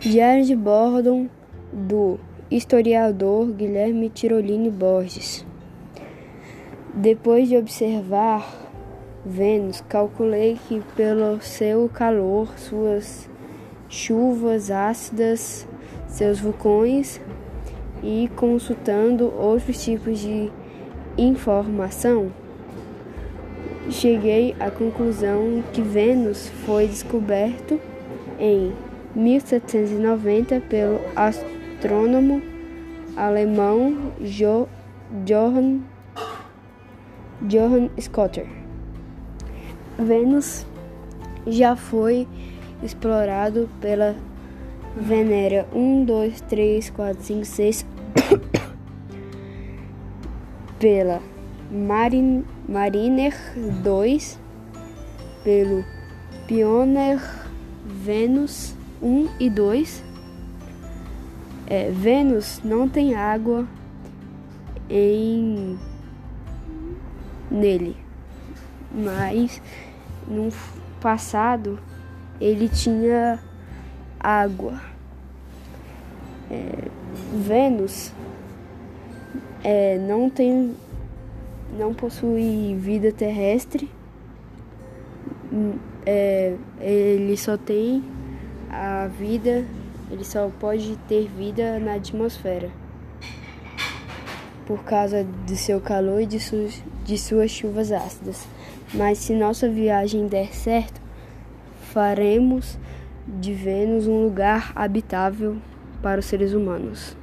Diário de bordo do historiador Guilherme Tirolini Borges. Depois de observar Vênus, calculei que pelo seu calor, suas chuvas ácidas, seus vulcões e consultando outros tipos de informação, cheguei à conclusão que Vênus foi descoberto em 1790 pelo astrônomo alemão jo Johann, Johann Scotter. Vênus já foi explorado pela Venera 1, 2, 3, 4, 5, 6, pela Marin, Mariner 2, pelo Pioneer Vênus 1 e 2. É, Vênus não tem água em nele, mas no passado ele tinha água. É, Vênus é, não tem, não possui vida terrestre. É, ele só tem a vida, ele só pode ter vida na atmosfera por causa do seu calor e de, su de suas chuvas ácidas. Mas se nossa viagem der certo, faremos de Vênus um lugar habitável para os seres humanos.